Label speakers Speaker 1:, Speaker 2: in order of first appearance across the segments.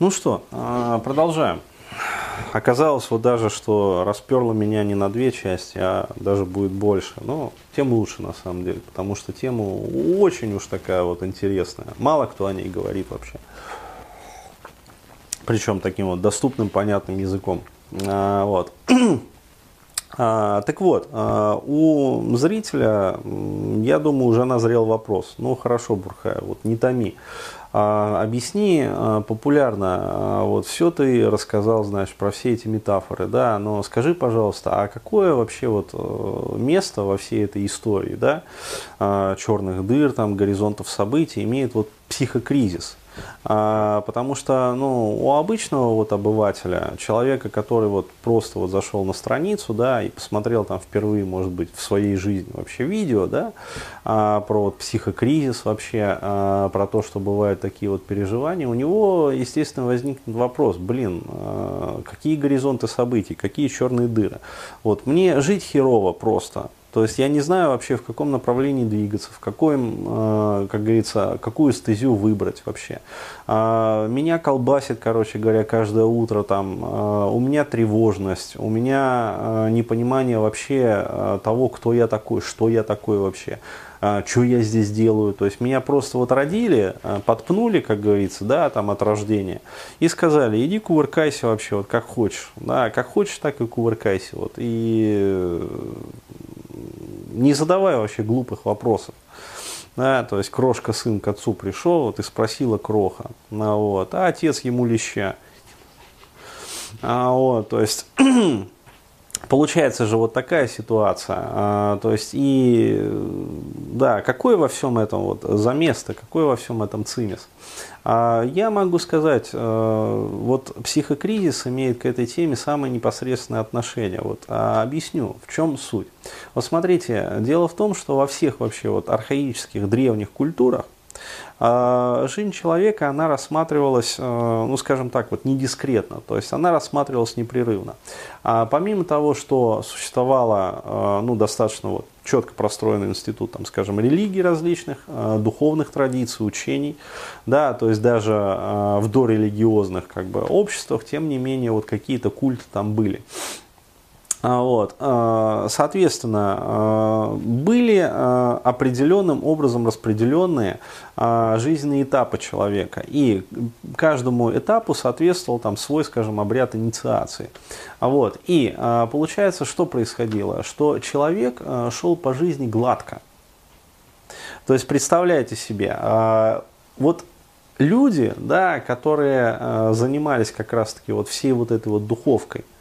Speaker 1: Ну что, а, продолжаем. Оказалось вот даже, что расперло меня не на две части, а даже будет больше. Но тем лучше на самом деле, потому что тема очень уж такая вот интересная. Мало кто о ней говорит вообще. Причем таким вот доступным, понятным языком. А, вот. А, так вот, а, у зрителя, я думаю, уже назрел вопрос. Ну хорошо, Бурхая, вот не томи. А, объясни популярно, вот все ты рассказал, знаешь, про все эти метафоры, да, но скажи, пожалуйста, а какое вообще вот э, место во всей этой истории, да, черных дыр, там, горизонтов событий имеет вот психокризис? А, потому что ну, у обычного вот обывателя, человека, который вот просто вот зашел на страницу, да, и посмотрел там впервые, может быть, в своей жизни вообще видео, да, а, про вот психокризис вообще, а, про то, что бывают такие вот переживания, у него, естественно, возникнет вопрос, блин, какие горизонты событий, какие черные дыры. Вот мне жить херово просто, то есть я не знаю вообще, в каком направлении двигаться, в каком, э, как говорится, какую стезю выбрать вообще. А, меня колбасит, короче говоря, каждое утро там. А, у меня тревожность, у меня э, непонимание вообще э, того, кто я такой, что я такой вообще что я здесь делаю. То есть меня просто вот родили, подпнули, как говорится, да, там от рождения, и сказали, иди кувыркайся вообще, вот как хочешь. Да, как хочешь, так и кувыркайся. Вот. И не задавай вообще глупых вопросов. Да, то есть крошка сын к отцу пришел, вот и спросила кроха, а, вот, а отец ему леща. А, вот, то есть Получается же вот такая ситуация. А, то есть и да, какой во всем этом вот за место, какой во всем этом цимис? А, я могу сказать, а, вот психокризис имеет к этой теме самое непосредственное отношение. Вот объясню, в чем суть. Вот смотрите, дело в том, что во всех вообще вот архаических древних культурах жизнь человека, она рассматривалась, э, ну скажем так, вот не дискретно, то есть она рассматривалась непрерывно. А помимо того, что существовало э, ну, достаточно вот, четко простроенный институт, там, скажем, религий различных, э, духовных традиций, учений, да, то есть даже в дорелигиозных как бы, обществах, тем не менее, вот какие-то культы там были. А, вот. А, соответственно, а, определенным образом распределенные жизненные этапы человека. И каждому этапу соответствовал там свой, скажем, обряд инициации. Вот. И получается, что происходило? Что человек шел по жизни гладко. То есть, представляете себе, вот люди, да, которые занимались как раз-таки вот всей вот этой вот духовкой – а,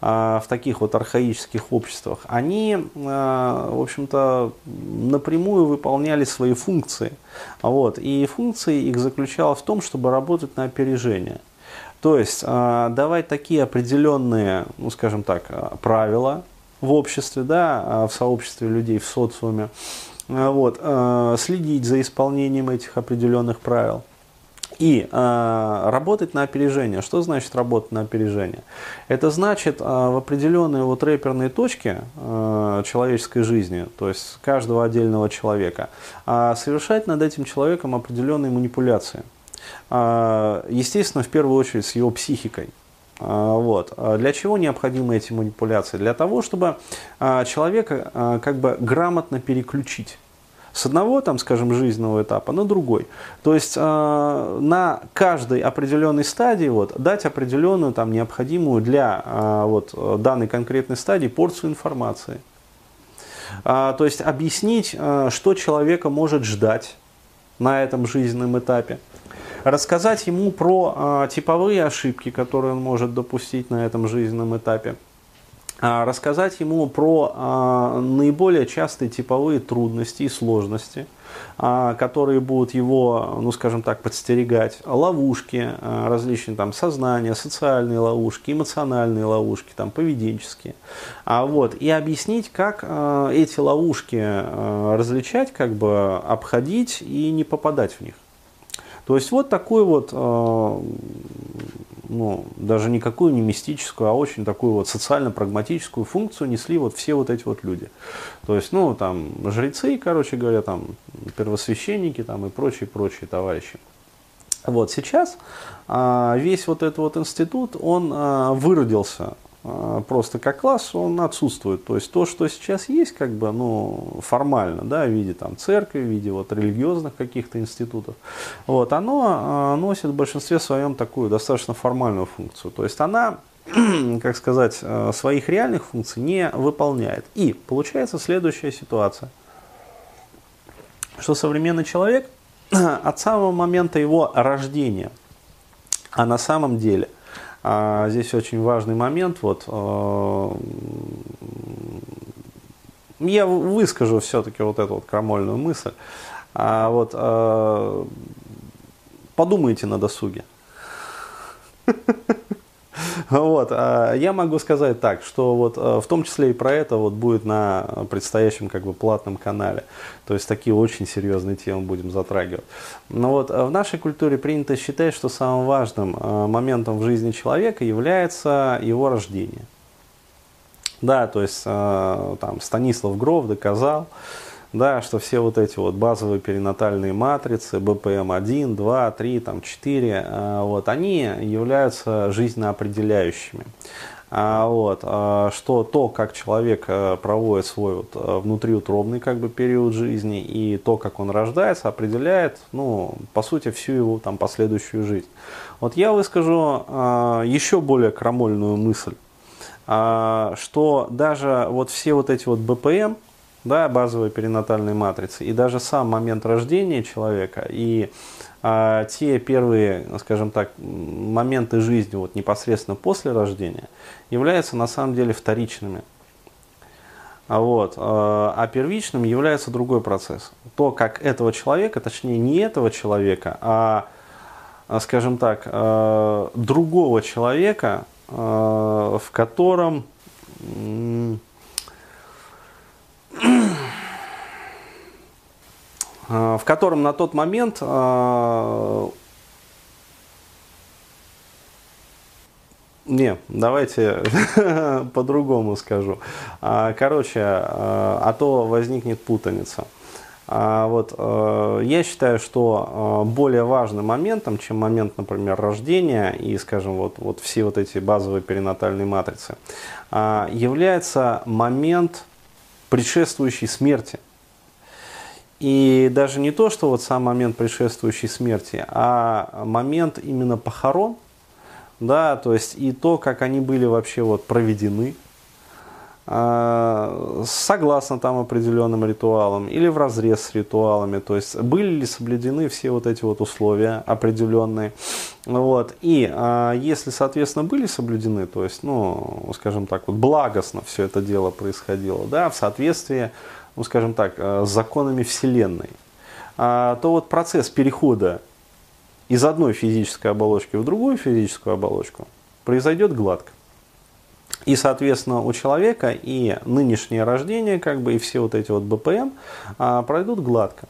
Speaker 1: в таких вот архаических обществах, они, а, в общем-то, напрямую выполняли свои функции. Вот. И функции их заключалась в том, чтобы работать на опережение. То есть а, давать такие определенные, ну скажем так, правила в обществе, да, в сообществе людей, в социуме, вот, следить за исполнением этих определенных правил. И э, работать на опережение. Что значит работать на опережение? Это значит э, в определенные вот рэперные точки э, человеческой жизни, то есть каждого отдельного человека, э, совершать над этим человеком определенные манипуляции. Э, естественно, в первую очередь с его психикой. Вот. Для чего необходимы эти манипуляции? Для того, чтобы человека как бы грамотно переключить с одного, там, скажем, жизненного этапа на другой. То есть э, на каждой определенной стадии вот, дать определенную там, необходимую для э, вот, данной конкретной стадии порцию информации. Э, то есть объяснить, э, что человека может ждать на этом жизненном этапе. Рассказать ему про э, типовые ошибки, которые он может допустить на этом жизненном этапе рассказать ему про а, наиболее частые типовые трудности и сложности, а, которые будут его, ну скажем так, подстерегать, ловушки различные, там, сознания, социальные ловушки, эмоциональные ловушки, там, поведенческие. А, вот, и объяснить, как эти ловушки различать, как бы обходить и не попадать в них. То есть вот такой вот ну, даже никакую не мистическую, а очень такую вот социально-прагматическую функцию несли вот все вот эти вот люди. То есть, ну, там, жрецы, короче говоря, там, первосвященники там, и прочие-прочие товарищи. Вот сейчас а, весь вот этот вот институт, он а, выродился просто как класс, он отсутствует. То есть то, что сейчас есть, как бы, ну, формально, да, в виде там церкви, в виде вот религиозных каких-то институтов, вот, оно носит в большинстве своем такую достаточно формальную функцию. То есть она как сказать, своих реальных функций не выполняет. И получается следующая ситуация, что современный человек от самого момента его рождения, а на самом деле, а, здесь очень важный момент, вот, э, я выскажу все-таки вот эту вот крамольную мысль, а, вот, э, подумайте на досуге. Вот, а я могу сказать так, что вот э, в том числе и про это вот будет на предстоящем как бы платном канале. То есть такие очень серьезные темы будем затрагивать. Но вот э, в нашей культуре принято считать, что самым важным э, моментом в жизни человека является его рождение. Да, то есть там Станислав Гров доказал, да, что все вот эти вот базовые перинатальные матрицы, БПМ-1, 2, 3, там, 4, вот, они являются жизненно определяющими. А, вот, а, что то, как человек э, проводит свой вот, э, внутриутробный как бы, период жизни и то, как он рождается, определяет, ну, по сути, всю его там, последующую жизнь. Вот я выскажу а, еще более крамольную мысль, что даже вот все вот эти вот БПМ, да, базовые перинатальные матрицы, и даже сам момент рождения человека, и а, те первые, скажем так, моменты жизни вот непосредственно после рождения являются на самом деле вторичными. А вот, а, а первичным является другой процесс. То, как этого человека, точнее не этого человека, а, а скажем так, а, другого человека, в котором в котором на тот момент э, Не, давайте по-другому скажу. А, короче, а то возникнет путаница. А вот, я считаю, что более важным моментом, чем момент, например, рождения и, скажем, вот, вот все вот эти базовые перинатальные матрицы, является момент предшествующей смерти – и даже не то, что вот сам момент предшествующей смерти, а момент именно похорон, да, то есть и то, как они были вообще вот проведены, а, согласно там определенным ритуалам или в разрез с ритуалами, то есть были ли соблюдены все вот эти вот условия определенные, вот, и а, если, соответственно, были соблюдены, то есть, ну, скажем так, вот благостно все это дело происходило, да, в соответствии ну скажем так, э, с законами Вселенной, а, то вот процесс перехода из одной физической оболочки в другую физическую оболочку произойдет гладко. И, соответственно, у человека и нынешнее рождение, как бы, и все вот эти вот БПМ а, пройдут гладко.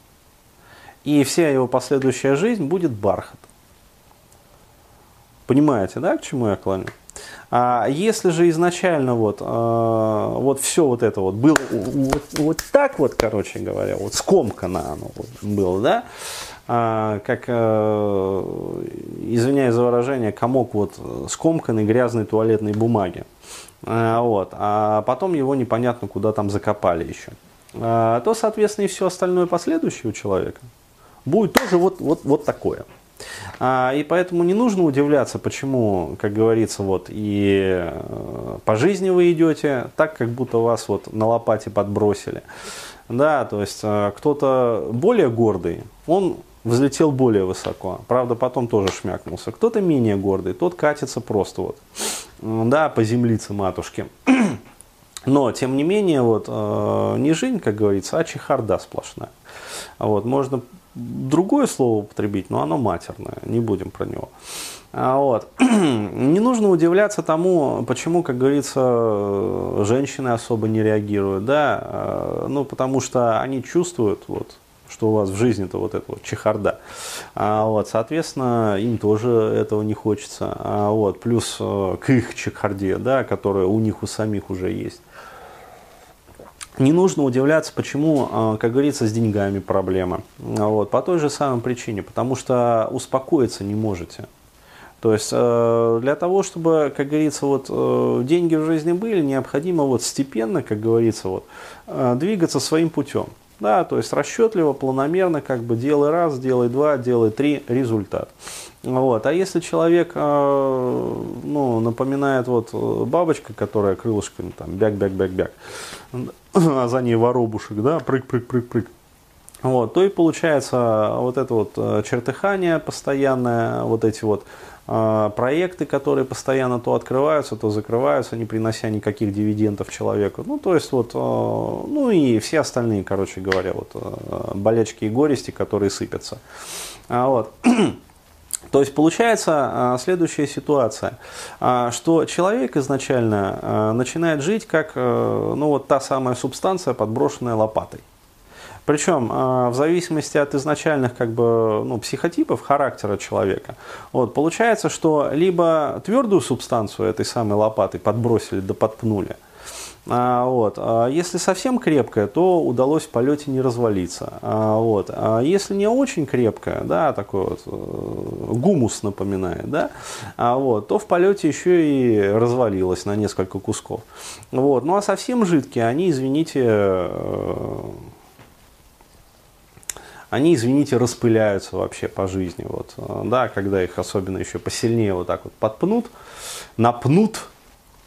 Speaker 1: И вся его последующая жизнь будет бархат. Понимаете, да, к чему я клоню? А если же изначально вот, а, вот все вот это вот было вот, вот так вот, короче говоря, вот скомкано оно вот было, да, а, как, а, извиняюсь за выражение, комок вот скомканной грязной туалетной бумаги. А, вот, а потом его непонятно куда там закопали еще. То, соответственно, и все остальное последующее у человека будет тоже вот, вот, вот такое. А, и поэтому не нужно удивляться, почему, как говорится, вот и э, по жизни вы идете так, как будто вас вот на лопате подбросили. Да, то есть э, кто-то более гордый, он взлетел более высоко. Правда, потом тоже шмякнулся. Кто-то менее гордый, тот катится просто вот, да, по землице матушки. Но, тем не менее, вот, э, не жизнь, как говорится, а чехарда сплошная. Вот, можно другое слово употребить, но оно матерное, не будем про него. А вот. Не нужно удивляться тому, почему, как говорится, женщины особо не реагируют, да, а, ну, потому что они чувствуют, вот, что у вас в жизни-то вот это вот чехарда. А, вот, соответственно, им тоже этого не хочется. А, вот, плюс э, к их чехарде, да, которая у них у самих уже есть. Не нужно удивляться, почему, а, как говорится, с деньгами проблема. Вот, по той же самой причине, потому что успокоиться не можете. То есть э, для того, чтобы, как говорится, вот э, деньги в жизни были, необходимо вот степенно, как говорится, вот э, двигаться своим путем. Да, то есть расчетливо, планомерно, как бы делай раз, делай два, делай три, результат. Вот. А если человек ну, напоминает вот бабочка, которая крылышками там бяк-бяк-бяк-бяк, а за ней воробушек, да, прыг-прыг-прыг-прыг, вот, то и получается вот это вот чертыхание постоянное, вот эти вот а, проекты, которые постоянно то открываются, то закрываются, не принося никаких дивидендов человеку. Ну, то есть вот, а, ну и все остальные, короче говоря, вот а, болячки и горести, которые сыпятся. Вот. То есть получается следующая ситуация, что человек изначально начинает жить как ну, вот та самая субстанция, подброшенная лопатой. Причем а, в зависимости от изначальных как бы, ну, психотипов, характера человека, вот, получается, что либо твердую субстанцию этой самой лопатой подбросили да подпнули, а, вот. А если совсем крепкая, то удалось в полете не развалиться. А, вот. А если не очень крепкая, да, такой вот э, гумус напоминает, да, а, вот, то в полете еще и развалилась на несколько кусков. Вот. Ну а совсем жидкие, они, извините, э, они, извините, распыляются вообще по жизни. Вот, да, когда их особенно еще посильнее вот так вот подпнут, напнут,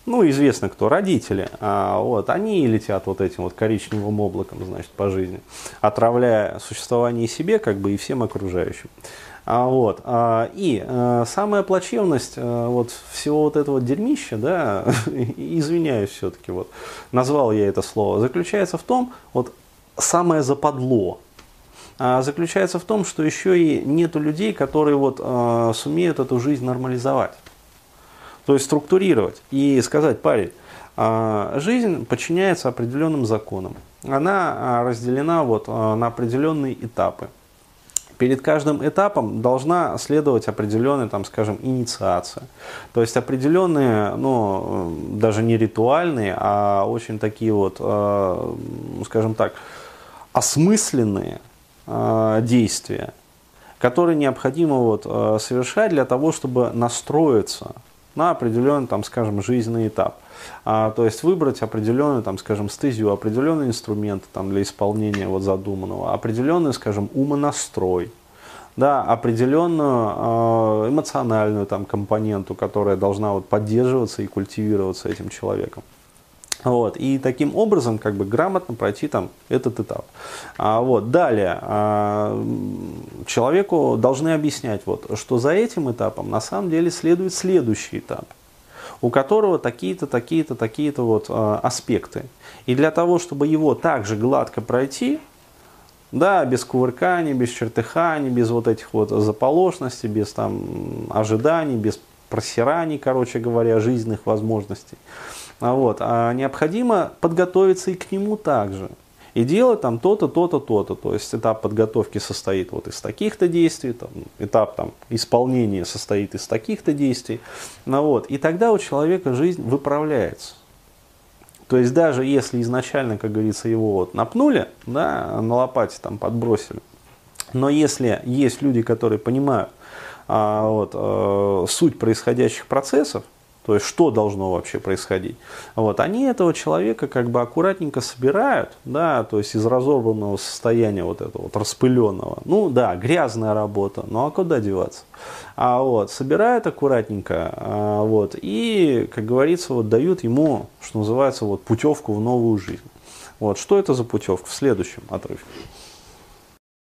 Speaker 1: ну, известно кто, родители, а, вот, они летят вот этим вот коричневым облаком, значит, по жизни, отравляя существование себе, как бы, и всем окружающим. А, вот, а, и а, самая плачевность а, вот всего вот этого дерьмища, да, извиняюсь все-таки, вот, назвал я это слово, заключается в том, вот, самое западло, а, заключается в том, что еще и нету людей, которые вот а, сумеют эту жизнь нормализовать. То есть структурировать и сказать, парень, а, жизнь подчиняется определенным законам. Она разделена вот на определенные этапы. Перед каждым этапом должна следовать определенная, там, скажем, инициация. То есть определенные, ну, даже не ритуальные, а очень такие вот, скажем так, осмысленные действия, которые необходимо вот, совершать для того, чтобы настроиться на определенный, там, скажем, жизненный этап. А, то есть выбрать определенную, там, скажем, стезию, определенные инструменты там, для исполнения вот, задуманного, определенный, скажем, умонастрой, да, определенную э, эмоциональную там, компоненту, которая должна вот, поддерживаться и культивироваться этим человеком. Вот, и таким образом как бы грамотно пройти там этот этап. А, вот, далее, а, человеку должны объяснять, вот, что за этим этапом на самом деле следует следующий этап, у которого такие-то, такие-то, такие-то вот а, аспекты. И для того, чтобы его также гладко пройти, да, без кувырканий, без чертыханий, без вот этих вот заполошностей, без там ожиданий, без просираний, короче говоря, жизненных возможностей. А вот, а необходимо подготовиться и к нему также. И делать там то-то, то-то, то-то. То есть этап подготовки состоит вот из таких-то действий, там, этап там, исполнения состоит из таких-то действий. Ну, вот, и тогда у человека жизнь выправляется. То есть даже если изначально, как говорится, его вот напнули, да, на лопате там подбросили, но если есть люди, которые понимают а, вот, а, суть происходящих процессов, то есть что должно вообще происходить. Вот, они этого человека как бы аккуратненько собирают, да, то есть из разорванного состояния вот этого вот распыленного. Ну да, грязная работа, ну а куда деваться? А вот, собирают аккуратненько, а, вот, и, как говорится, вот дают ему, что называется, вот путевку в новую жизнь. Вот, что это за путевка в следующем отрывке?